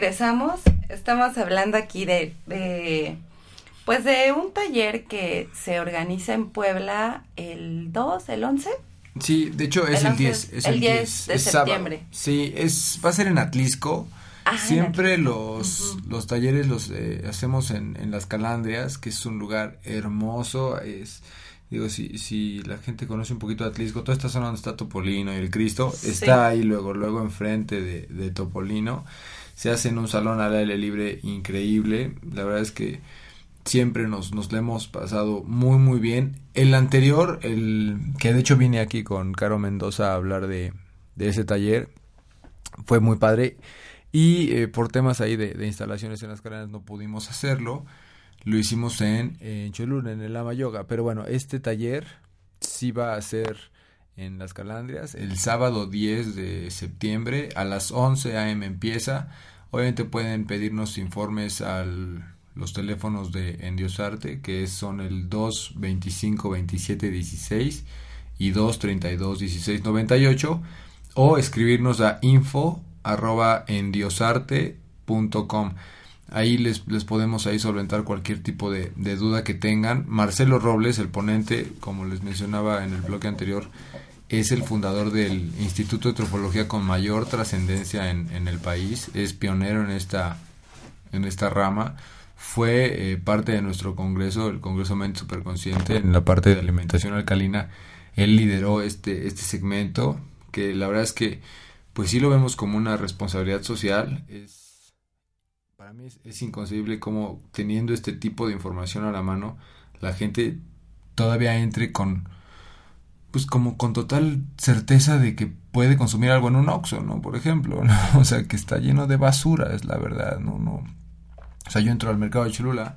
Regresamos. Estamos hablando aquí de, de, pues de un taller que se organiza en Puebla el 2, el 11. Sí, de hecho es el, 10. Es el 10, de es septiembre. Sábado. Sí, es, va a ser en Atlisco. Ah, Siempre en los, los talleres los eh, hacemos en, en Las Calandrias, que es un lugar hermoso. Es, digo, si, si la gente conoce un poquito de Atlisco, toda esta zona donde está Topolino y el Cristo, Sí. está ahí luego, luego enfrente de, de Topolino. Se hace en un salón al aire libre increíble. La verdad es que siempre nos, nos lo hemos pasado muy muy bien. El anterior, el que de hecho vine aquí con Caro Mendoza a hablar de, de ese taller, fue muy padre. Y eh, por temas ahí de, de instalaciones en las cadenas no pudimos hacerlo. Lo hicimos en, en Cholula, en el Lama Yoga. Pero bueno, este taller sí va a ser en las Calandrias el sábado 10 de septiembre a las 11 a.m. empieza. Obviamente pueden pedirnos informes al los teléfonos de Endiosarte que son el 225 27 16 y 232 16 98 o escribirnos a info arroba endiosarte.com ahí les, les podemos ahí solventar cualquier tipo de, de duda que tengan. Marcelo Robles el ponente como les mencionaba en el bloque anterior es el fundador del Instituto de Trofología con mayor trascendencia en, en el país es pionero en esta en esta rama fue eh, parte de nuestro congreso, el Congreso Mente Superconsciente, en la parte de alimentación alcalina. Él lideró este, este segmento, que la verdad es que, pues sí lo vemos como una responsabilidad social. Es para mí es, es inconcebible cómo teniendo este tipo de información a la mano, la gente todavía entre con pues como con total certeza de que puede consumir algo en un Oxxo, ¿no? Por ejemplo, ¿no? *laughs* O sea, que está lleno de basura, es la verdad, ¿no? no O sea, yo entro al mercado de Cholula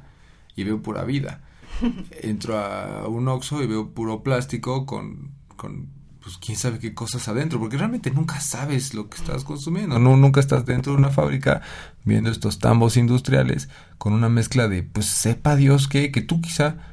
y veo pura vida. *laughs* Entro a un Oxxo y veo puro plástico con, con pues quién sabe qué cosas adentro, porque realmente nunca sabes lo que estás consumiendo, no nunca estás dentro de una fábrica viendo estos tambos industriales con una mezcla de pues sepa Dios que que tú quizá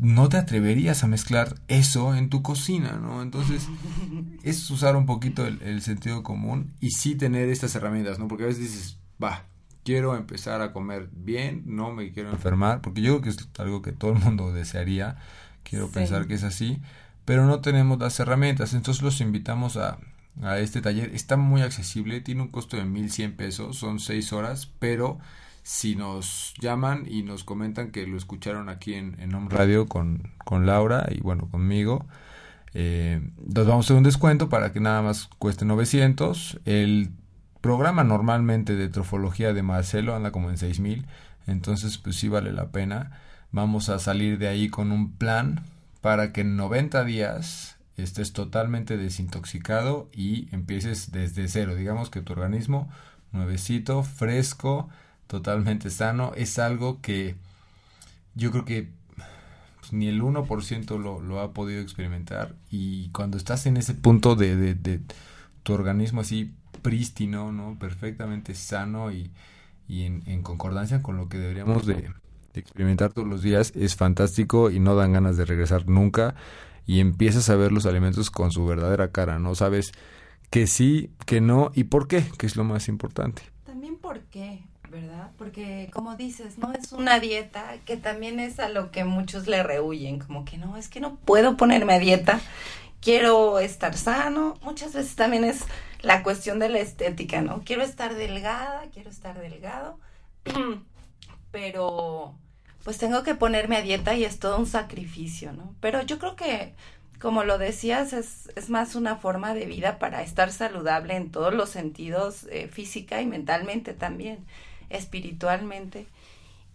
no te atreverías a mezclar eso en tu cocina, ¿no? Entonces, *laughs* es usar un poquito el, el, sentido común y sí tener estas herramientas, ¿no? Porque a veces dices, va, quiero empezar a comer bien, no me quiero enfermar, porque yo creo que es algo que todo el mundo desearía, quiero sí. pensar que es así, pero no tenemos las herramientas, entonces los invitamos a, a este taller, está muy accesible, tiene un costo de 1100 pesos, son 6 horas, pero si nos llaman y nos comentan que lo escucharon aquí en, en Radio con, con Laura y bueno, conmigo, eh, nos vamos a hacer un descuento para que nada más cueste 900. El programa normalmente de trofología de Marcelo anda como en 6000, entonces pues sí vale la pena. Vamos a salir de ahí con un plan para que en 90 días estés totalmente desintoxicado y empieces desde cero. Digamos que tu organismo nuevecito, fresco, totalmente sano, es algo que yo creo que pues, ni el 1% lo, lo ha podido experimentar y cuando estás en ese punto de, tu organismo así prístino, ¿no? perfectamente sano y, en, concordancia con lo que deberíamos de, de, experimentar todos los días, es fantástico y no dan ganas de regresar nunca y empiezas a ver los alimentos con su verdadera cara, ¿no? Sabes que sí, que no y por qué, que es lo más importante. También por qué, ¿verdad? Porque como dices, no es una dieta que también es a lo que muchos le rehuyen, como que no, es que no puedo ponerme a dieta, quiero estar sano, muchas veces también es la cuestión de la estética, ¿no? Quiero estar delgada, quiero estar delgado, *clears throat* pero pues tengo que ponerme a dieta y es todo un sacrificio, ¿no? Pero yo creo que como lo decías, es, es, más una forma de vida para estar saludable en todos los sentidos, eh, física y mentalmente también, espiritualmente,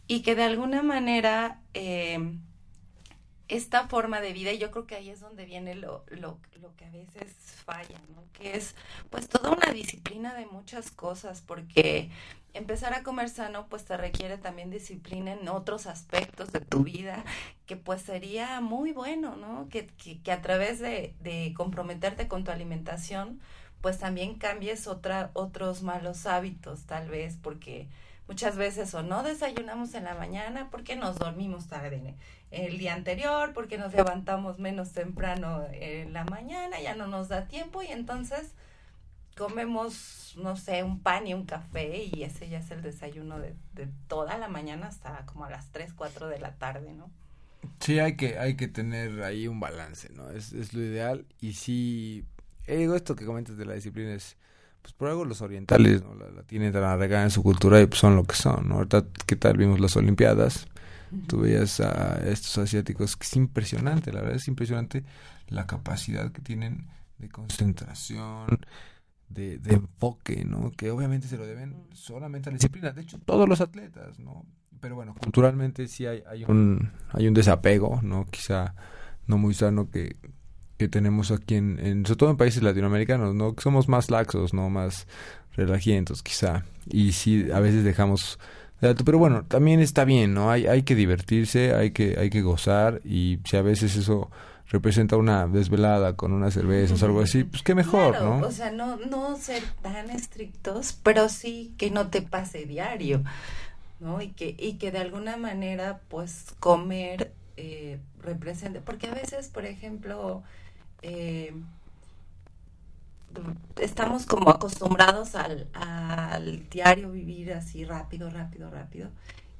y que de alguna manera eh, esta forma de vida, y yo creo que ahí es donde viene lo, lo, lo que a veces falla, ¿no? que es pues toda una disciplina de muchas cosas, porque empezar a comer sano pues te requiere también disciplina en otros aspectos de tu vida que pues sería muy bueno, ¿no? Que, que, que a través de, de, comprometerte con tu alimentación pues también cambies otra, otros malos hábitos tal vez porque muchas veces o no desayunamos en la mañana porque nos dormimos tarde el día anterior, porque nos levantamos menos temprano en la mañana, ya no nos da tiempo y entonces comemos, no sé, un pan y un café y ese ya es el desayuno de, toda la mañana hasta como a las 3, 4 de la tarde, ¿no? Sí, hay que, hay que tener ahí un balance, ¿no? Es, es lo ideal y sí, eh, digo, esto que comentas de la disciplina es, pues por algo los orientales, ¿no? La, la tienen tan arraigada en su cultura y pues son lo que son, ¿no? Ahorita, ¿qué tal vimos las Olimpiadas? Tú veías a estos asiáticos, que es impresionante, la verdad es impresionante la capacidad que tienen de concentración, de, de, enfoque, ¿no? Que obviamente se lo deben solamente a la disciplina. De hecho, todos los atletas, ¿no? Pero bueno, culturalmente sí hay, hay un hay un desapego, ¿no? Quizá no muy sano que, que tenemos aquí en, en, sobre todo en países latinoamericanos, ¿no? Que somos más laxos, ¿no? Más relajientos, quizá. Y sí, a veces dejamos pero bueno, también está bien, ¿no? Hay, hay que divertirse, hay que, hay que gozar y si a veces eso representa una desvelada con unas cervezas o algo así, pues qué mejor, claro, ¿no? O sea, no, no ser tan estrictos, pero sí que no te pase diario, ¿no? Y que, y que de alguna manera, pues, comer eh, represente, porque a veces, por ejemplo, eh, estamos como acostumbrados al, al diario vivir así rápido, rápido, rápido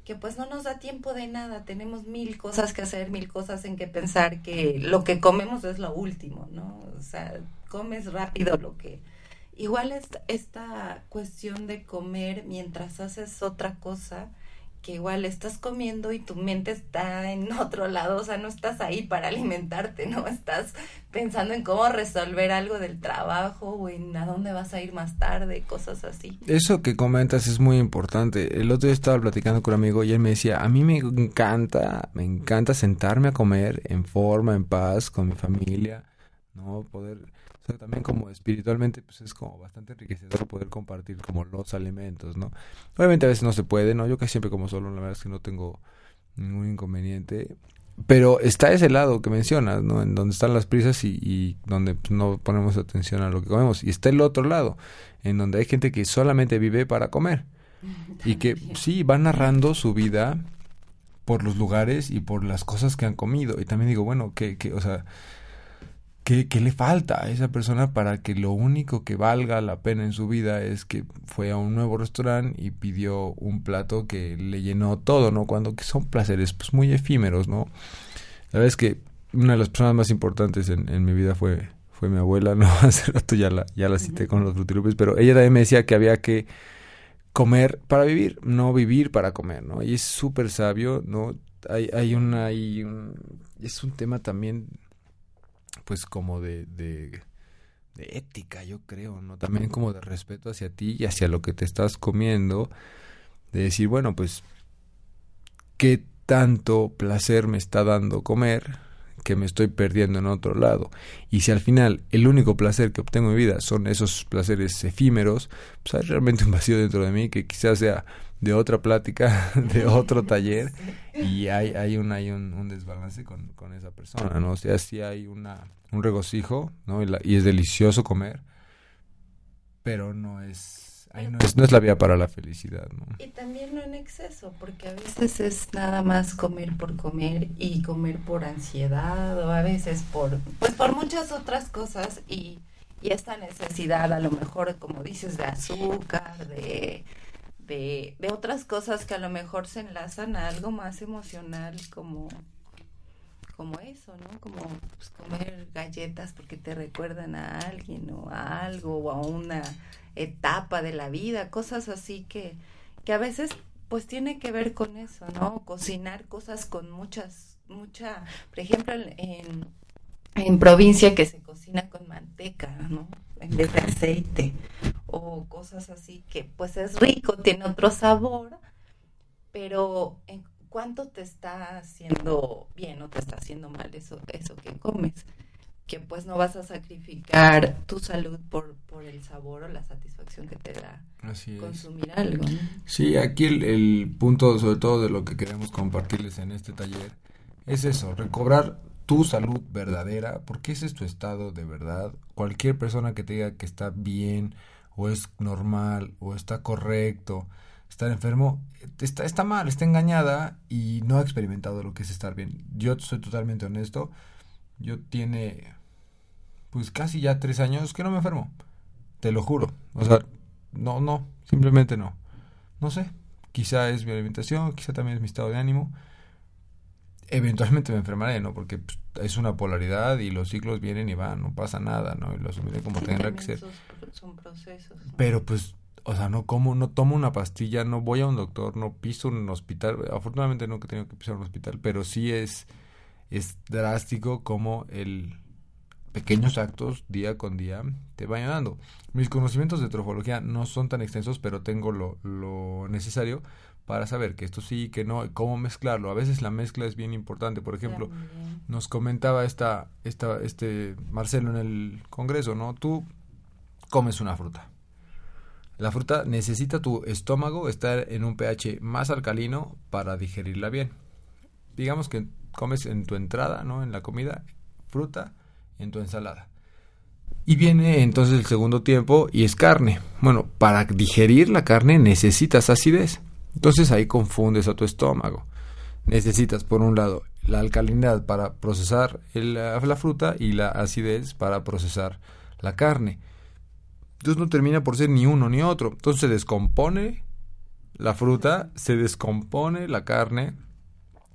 que pues no nos da tiempo de nada, tenemos mil cosas que hacer, mil cosas en que pensar, que lo que comemos es lo último, ¿no? O sea, comes rápido lo que... Igual esta, esta cuestión de comer mientras haces otra cosa que igual estás comiendo y tu mente está en *laughs* otro lado, o sea, no estás ahí para alimentarte, ¿no? Estás pensando en cómo resolver algo del trabajo o en a dónde vas a ir más tarde, cosas así. Eso que comentas es muy importante. El otro día estaba platicando con un amigo y él me decía, a mí me encanta, me encanta sentarme a comer en forma, en paz, con mi familia, ¿no? Poder o sea, también como espiritualmente, pues es como bastante enriquecedor poder compartir como los alimentos, ¿no? Obviamente a veces no se puede, ¿no? Yo casi siempre como solo, la verdad es que no tengo ningún inconveniente. Pero está ese lado que mencionas, ¿no? En donde están las prisas y, y donde pues, no ponemos atención a lo que comemos. Y está el otro lado, en donde hay gente que solamente vive para comer. *laughs* Y que sí, va narrando su vida por los lugares y por las cosas que han comido. Y también digo, bueno, que, que o sea, ¿Qué, ¿Qué, le falta a esa persona para que lo único que valga la pena en su vida es que fue a un nuevo restaurante y pidió un plato que le llenó todo, ¿no? Cuando que son placeres pues muy efímeros, ¿no? La verdad es que una de las personas más importantes en, en mi vida fue, fue mi abuela, ¿no? *laughs* Hace rato ya la, ya la cité con los frutilupes, pero ella también me decía que había que comer para vivir, no vivir para comer, ¿no? Y es súper sabio, ¿no? Hay, hay, una, hay un, es un tema también pues como de, de, de, ética, yo creo, ¿no? También como de respeto hacia ti y hacia lo que te estás comiendo, de decir, bueno, pues, ¿qué tanto placer me está dando comer que me estoy perdiendo en otro lado? Y si al final el único placer que obtengo en mi vida son esos placeres efímeros, pues hay realmente un vacío dentro de mí que quizás sea de otra plática, *laughs* de otro *laughs* taller, y hay, hay, un, hay un, un desbalance con, con, esa persona, ¿no? O sea, sí hay una, un regocijo, ¿no? Y, la, y es delicioso comer, pero no es, ahí no es, no es la vía para la felicidad, ¿no? Y también no en exceso, porque a veces es nada más comer por comer y comer por ansiedad, o a veces por, pues por muchas otras cosas, y, y esta necesidad a lo mejor, como dices, de azúcar, de de, de otras cosas que a lo mejor se enlazan a algo más emocional como como eso, ¿no? Como pues, comer galletas porque te recuerdan a alguien o a algo o a una etapa de la vida, cosas así que, que a veces pues tiene que ver con eso, ¿no? Cocinar cosas con muchas, mucha, por ejemplo, en, en provincia que se cocina con manteca, ¿no? En vez de aceite o cosas así que pues es rico, tiene otro sabor, pero en cuánto te está haciendo bien o te está haciendo mal eso, eso que comes, que pues no vas a sacrificar tu salud por, por el sabor o la satisfacción que te da Así consumir algo. ¿no? Sí, aquí el, el punto sobre todo de lo que queremos compartirles en este taller es eso, recobrar tu salud verdadera, porque ese es tu estado de verdad. Cualquier persona que te diga que está bien, o es normal, o está correcto, estar enfermo, está, está mal, está engañada y no ha experimentado lo que es estar bien. Yo soy totalmente honesto, yo tiene pues casi ya tres años que no me enfermo, te lo juro. O sea, no, no, simplemente no. No sé, quizá es mi alimentación, quizá también es mi estado de ánimo. Eventualmente me enfermaré, ¿no? Porque pues, es una polaridad y los ciclos vienen y van, no pasa nada, ¿no? Y lo asumiré como Sí, tendrá que ser. son procesos. Pero pues, o sea, no como, no tomo una pastilla, no voy a un doctor, no piso un hospital. Afortunadamente nunca he tenido que pisar un hospital, pero sí es, es drástico como el pequeños actos día con día te vayan dando. Mis conocimientos de trofología no son tan extensos, pero tengo lo, lo necesario para saber que esto sí, que no, cómo mezclarlo. A veces la mezcla es bien importante. Por ejemplo, nos comentaba esta, esta, este Marcelo en el Congreso, ¿no? Tú comes una fruta. La fruta necesita tu estómago estar en un pH más alcalino para digerirla bien. Digamos que comes en tu entrada, ¿no? En la comida, fruta, en tu ensalada. Y viene entonces el segundo tiempo y es carne. Bueno, para digerir la carne necesitas acidez. Entonces ahí confundes a tu estómago. Necesitas, por un lado, la alcalinidad para procesar la, la fruta y la acidez para procesar la carne. Entonces no termina por ser ni uno ni otro. Entonces se descompone la fruta, se descompone la carne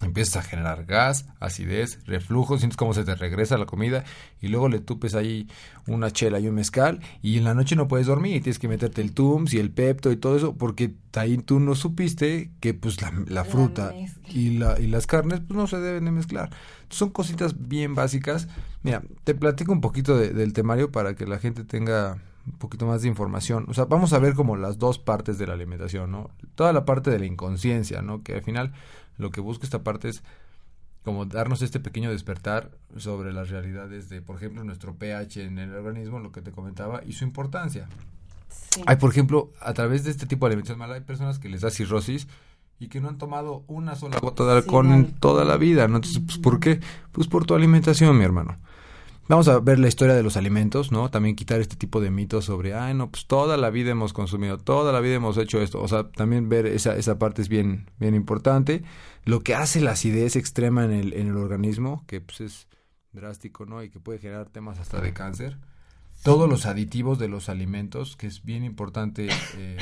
empiezas a generar gas, acidez, reflujo, sientes cómo se te regresa la comida y luego le tupes ahí una chela y un mezcal y en la noche no puedes dormir y tienes que meterte el Tums y el Pepto y todo eso porque ahí tú no supiste que pues la, la fruta y, la, y las carnes pues no se deben de mezclar. Son cositas bien básicas. Mira, te platico un poquito de- del temario para que la gente tenga un poquito más de información. O sea, vamos a ver como las dos partes de la alimentación, ¿no? Toda la parte de la inconsciencia, ¿no? Que al final lo que busca esta parte es como darnos este pequeño despertar sobre las realidades de, por ejemplo, nuestro pH en el organismo, lo que te comentaba, y su importancia. Hay, por ejemplo, a través de este tipo de alimentación mala, hay personas que les da cirrosis y que no han tomado una sola gota de alcohol en toda la vida, ¿no? Entonces, pues, ¿por qué? Pues por tu alimentación, mi hermano. Vamos a ver la historia de los alimentos, ¿no? También quitar este tipo de mitos sobre, ay, no, pues toda la vida hemos consumido, toda la vida hemos hecho esto. O sea, también ver esa, esa parte es bien, bien importante. Lo que hace la acidez extrema en el, en el organismo, que pues es drástico, ¿no? Y que puede generar temas hasta de cáncer. Todos los aditivos de los alimentos, que es bien importante eh,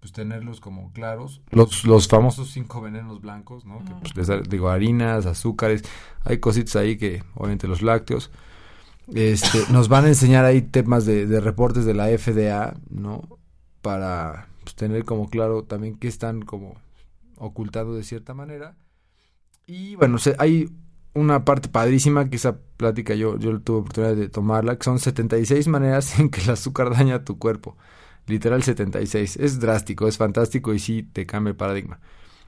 pues tenerlos como claros. Los, los famosos cinco venenos blancos, ¿no? Que pues les digo, harinas, azúcares, hay cositas ahí que, obviamente los lácteos. Este, nos van a enseñar ahí temas de, de reportes de la FDA, ¿no? Para pues, tener como claro también qué están como ocultando de cierta manera. Y bueno, hay una parte padrísima que esa plática yo, yo tuve oportunidad de tomarla, que son 76 maneras en que el azúcar daña tu cuerpo. Literal 76. Es drástico, es fantástico y sí te cambia el paradigma.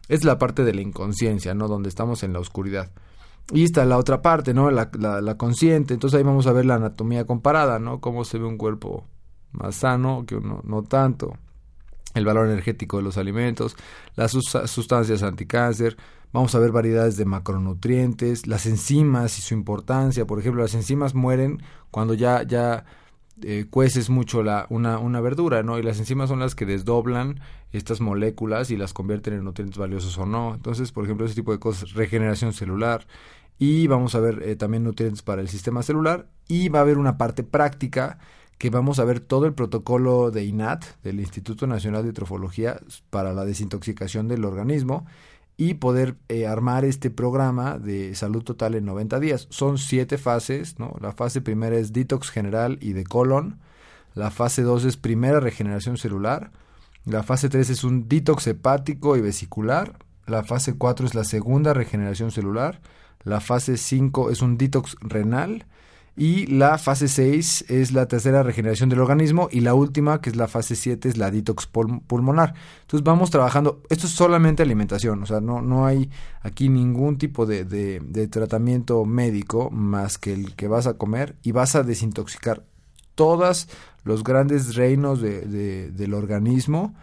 Es la parte de la inconsciencia, ¿no? Donde estamos en la oscuridad. Y está la otra parte, ¿no? La, la, la consciente. Entonces ahí vamos a ver la anatomía comparada, ¿no? Cómo se ve un cuerpo más sano que uno no tanto. El valor energético de los alimentos, las sus- sustancias anticáncer. Vamos a ver variedades de macronutrientes, las enzimas y su importancia. Por ejemplo, las enzimas mueren cuando ya, ya eh, cueces mucho la, una, una verdura, ¿no? Y las enzimas son las que desdoblan estas moléculas y las convierten en nutrientes valiosos o no. Entonces, por ejemplo, ese tipo de cosas, regeneración celular. Y vamos a ver eh, también nutrientes para el sistema celular. Y va a haber una parte práctica que vamos a ver todo el protocolo de INAT, del Instituto Nacional de Trofología, para la desintoxicación del organismo y poder eh, armar este programa de salud total en 90 días. Son siete fases, ¿no? La fase primera es detox general y de colon. La fase 2 es primera regeneración celular. La fase 3 es un detox hepático y vesicular. La fase 4 es la segunda regeneración celular. La fase 5 es un detox renal. Y la fase 6 es la tercera regeneración del organismo. Y la última, que es la fase 7, es la detox pul- pulmonar. Entonces vamos trabajando. Esto es solamente alimentación. O sea, no, no hay aquí ningún tipo de, de, de tratamiento médico más que el que vas a comer. Y vas a desintoxicar todos los grandes reinos de- del organismo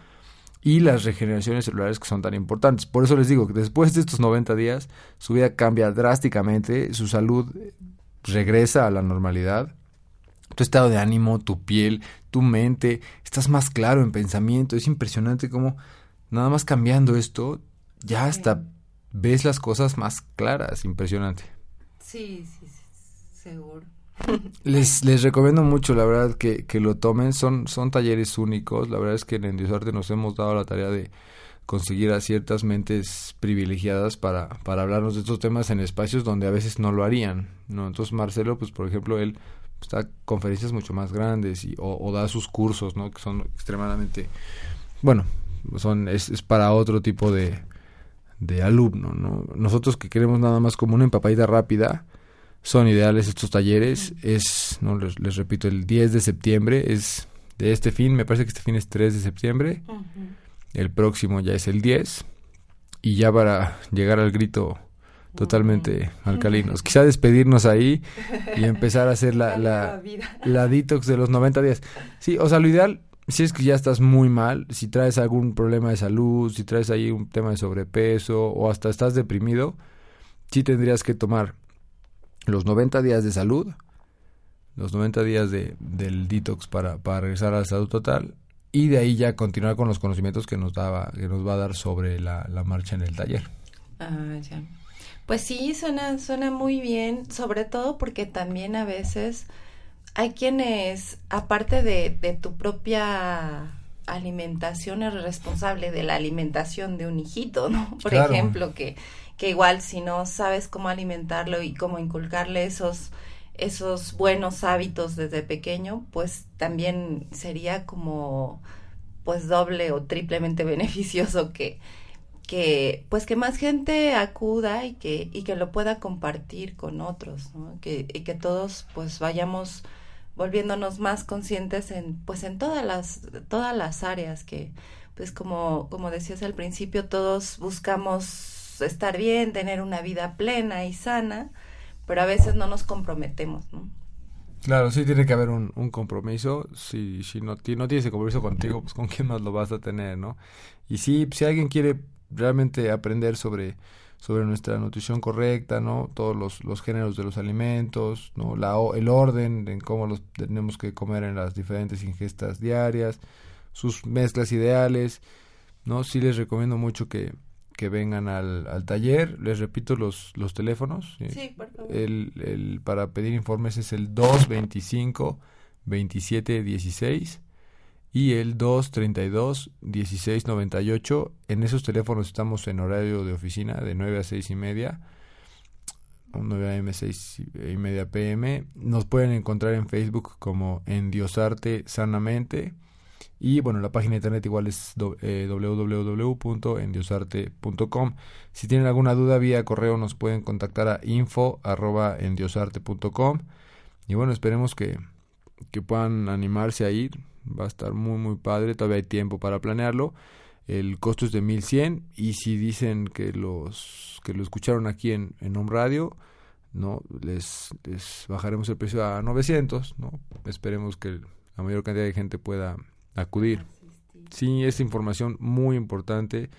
y las regeneraciones celulares que son tan importantes. Por eso les digo que después de estos 90 días, su vida cambia drásticamente, su salud regresa a la normalidad, tu estado de ánimo, tu piel, tu mente, estás más claro en pensamiento. Es impresionante cómo nada más cambiando esto, ya hasta ves las cosas más claras. Impresionante. Sí, sí, sí, seguro. Les, les recomiendo mucho, la verdad, que, que lo tomen. Son, son talleres únicos. La verdad es que en Endiosarte nos hemos dado la tarea de conseguir a ciertas mentes privilegiadas para, para hablarnos de estos temas en espacios donde a veces no lo harían. ¿no? Entonces Marcelo, pues por ejemplo, él da conferencias mucho más grandes y, o, o da sus cursos, ¿no? que son extremadamente, bueno, son es, es para otro tipo de, de alumno. ¿no? Nosotros que queremos nada más como una empapadita rápida, son ideales estos talleres. Es, no les, les repito, el 10 de septiembre es de este fin, me parece que este fin es 3 de septiembre. El próximo ya es el 10. Y ya para llegar al grito totalmente alcalinos. Quizá despedirnos ahí y empezar a hacer la, la, la detox de los 90 días. Sí, o sea, lo ideal, si es que ya estás muy mal, si traes algún problema de salud, si traes ahí un tema de sobrepeso o hasta estás deprimido, sí tendrías que tomar los 90 días de salud, los 90 días de, del detox para, para regresar a la salud total y de ahí ya continuar con los conocimientos que nos daba que nos va a dar sobre la, la marcha en el taller. Ah, ya. Pues sí, suena, suena muy bien, sobre todo porque también a veces hay quienes, aparte de, de tu propia alimentación es responsable de la alimentación de un hijito, ¿no? *laughs* Por Claro. ejemplo, que, que igual si no sabes cómo alimentarlo y cómo inculcarle esos esos buenos hábitos desde pequeño, pues también sería como pues doble o triplemente *laughs* beneficioso que que pues que más gente acuda y que y que lo pueda compartir con otros, ¿no? Que y que todos pues vayamos volviéndonos más conscientes en pues en todas las todas las áreas que pues como como decías al principio todos buscamos estar bien, tener una vida plena y sana, pero a veces no nos comprometemos. Claro, sí tiene que haber un, un compromiso. Si, si no, ti- no tienes el compromiso contigo, pues con quién más lo vas a tener, ¿no? Y sí, si alguien quiere realmente aprender sobre, sobre nuestra nutrición correcta, ¿no? Todos los, los géneros de los alimentos, ¿no? La, el orden en cómo los tenemos que comer en las diferentes ingestas diarias, sus mezclas ideales, ¿no? Sí les recomiendo mucho que, que vengan al, al taller. Les repito los, los teléfonos. ¿sí? Sí, por favor. El, el, para pedir informes es el 225 27 16 y el 232 16 98. En esos teléfonos estamos en horario de oficina de 9 a 6 y media. o 9 a.m. 6 y media p.m. Nos pueden encontrar en Facebook como Endiosarte Sanamente. Y bueno, la página de internet igual es eh, www.endiosarte.com. Si tienen alguna duda vía correo nos pueden contactar a info.endiosarte.com. Y bueno, esperemos que, que puedan animarse a ir. Va a estar muy muy padre, todavía hay tiempo para planearlo. El costo es de 1100 y si dicen que los que lo escucharon aquí en en Home Radio, no les, les bajaremos el precio a 900, ¿no? Esperemos que la mayor cantidad de gente pueda acudir. Sí, es información muy importante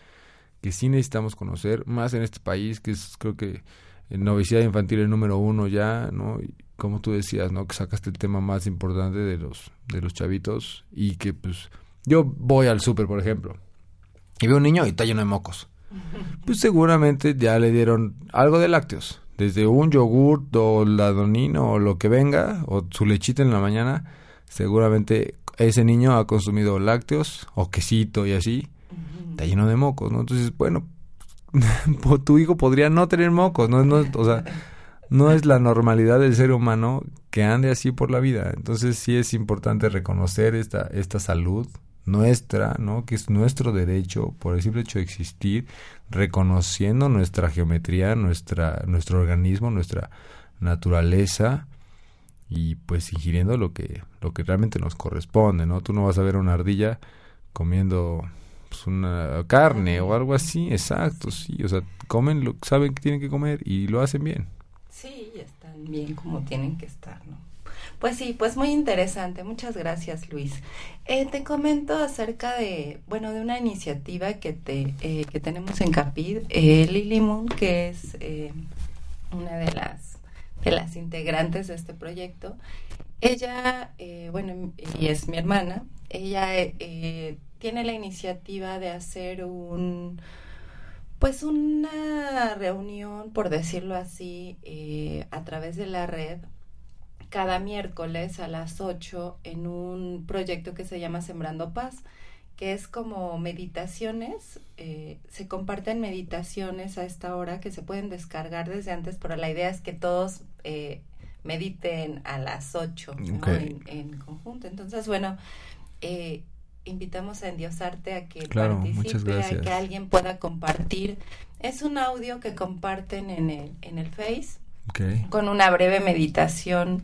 que sí necesitamos conocer, más en este país que es creo que en obesidad infantil el número uno ya, ¿no? Y como tú decías, ¿no? Que sacaste el tema más importante de los de los chavitos y que pues yo voy al súper, por ejemplo, y veo un niño y está lleno de mocos. Pues seguramente ya le dieron algo de lácteos, desde un yogurt o ladonino o lo que venga, o su lechita en la mañana, seguramente ese niño ha consumido lácteos o quesito y así, está lleno de mocos, ¿no? Entonces, bueno, *laughs* tu hijo podría no tener mocos, no, no, o sea, no es la normalidad del ser humano que ande así por la vida. Entonces sí es importante reconocer esta, esta salud nuestra, ¿no? Que es nuestro derecho por el simple hecho de existir, reconociendo nuestra geometría, nuestra, nuestro organismo, nuestra naturaleza y pues ingiriendo lo que, lo que realmente nos corresponde, ¿no? Tú no vas a ver una ardilla comiendo pues, una carne o algo así, exacto, sí, o sea, comen lo saben que tienen que comer y lo hacen bien. Sí, están bien como tienen que estar, ¿no? Pues sí, pues muy interesante. Muchas gracias, Luis. Eh, te comento acerca de, bueno, de una iniciativa que te eh, que tenemos en Capid, eh, Lily Moon, que es eh, una de las de las integrantes de este proyecto. Ella, eh, bueno, y es mi hermana. Ella tiene la iniciativa de hacer un pues una reunión, por decirlo así, eh, a través de la red cada miércoles a las 8 en un proyecto que se llama Sembrando Paz, que es como meditaciones, eh, se comparten meditaciones a esta hora que se pueden descargar desde antes, pero la idea es que todos eh, mediten a las 8 ¿no? Ok. en, en conjunto. Entonces, bueno, eh, invitamos a Endiosarte a que Claro, participe, a que alguien pueda compartir. Es un audio que comparten en el, en el Face con una breve meditación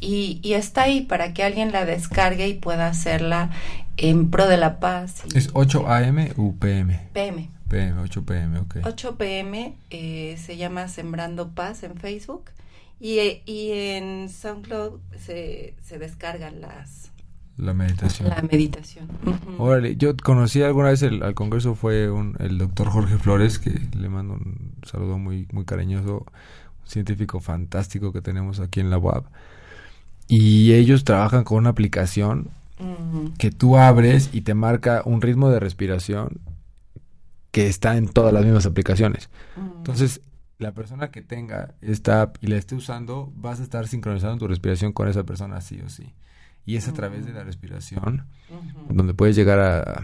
y, y está ahí para que alguien la descargue y pueda hacerla en pro de la paz. y- Es 8 AM u PM. PM. PM, 8 PM, ok. 8 pm eh, se llama Sembrando Paz en Facebook y, y en SoundCloud se, se descargan las La meditación. la meditación. Ujú. Órale, yo conocí alguna vez el, al congreso fue un, el doctor Jorge Flores, que le mando un saludo muy, muy cariñoso, un científico fantástico que tenemos aquí en la UAB. Y ellos trabajan con una aplicación que tú abres y te marca un ritmo de respiración que está en todas las mismas aplicaciones. Entonces, la persona que tenga esta app y la esté usando, vas a estar sincronizando tu respiración con esa persona sí o sí. Y es a través de la respiración donde puedes llegar a...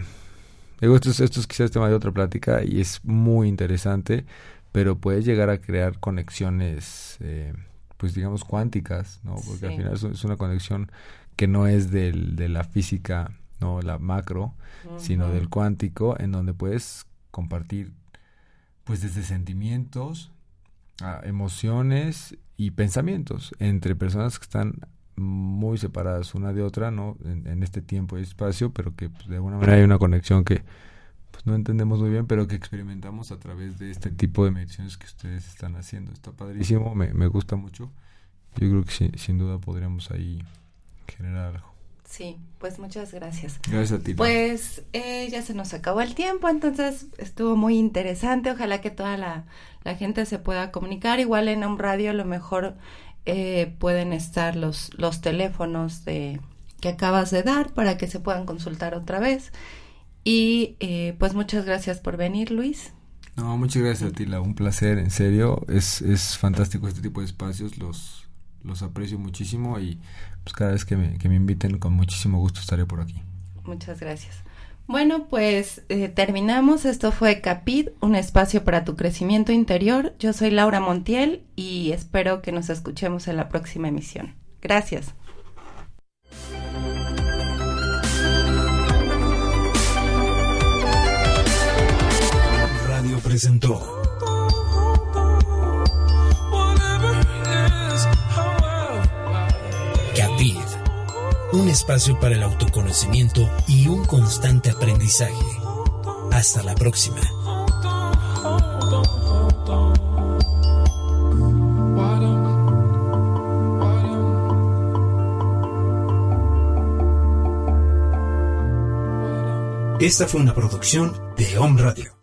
Digo, esto es, esto es quizás tema de otra plática y es muy interesante, pero puedes llegar a crear conexiones, eh, pues digamos, cuánticas, ¿no? Porque al final es, una conexión que no es del, de la física, no la macro, sino del cuántico, en donde puedes compartir, pues desde sentimientos, a emociones y pensamientos entre personas que están muy separadas una de otra, ¿no? En, este tiempo y espacio, pero que pues, de alguna manera hay una conexión que pues, no entendemos muy bien, pero que experimentamos a través de este tipo de meditaciones que ustedes están haciendo. Está padrísimo, me, me gusta mucho. Yo creo que sin duda podríamos ahí generar algo. Sí, pues muchas gracias. Gracias a ti. Pues eh, ya se nos acabó el tiempo, entonces estuvo muy interesante. Ojalá que toda la, la gente se pueda comunicar. Igual en un radio a lo mejor eh, pueden estar los, los teléfonos de, que acabas de dar para que se puedan consultar otra vez. Y eh, pues muchas gracias por venir, Luis. No, muchas gracias a ti, Un placer, en serio. Es, es fantástico este tipo de espacios. Los, los aprecio muchísimo y pues cada vez que me, que me inviten, con muchísimo gusto estaré por aquí. Muchas gracias. Bueno, pues eh, terminamos. Esto fue Capid, un espacio para tu crecimiento interior. Yo soy Laura Montiel y espero que nos escuchemos en la próxima emisión. Gracias. Radio presentó. Un espacio para el autoconocimiento y un constante aprendizaje. Hasta la próxima. Esta fue una producción de Home Radio.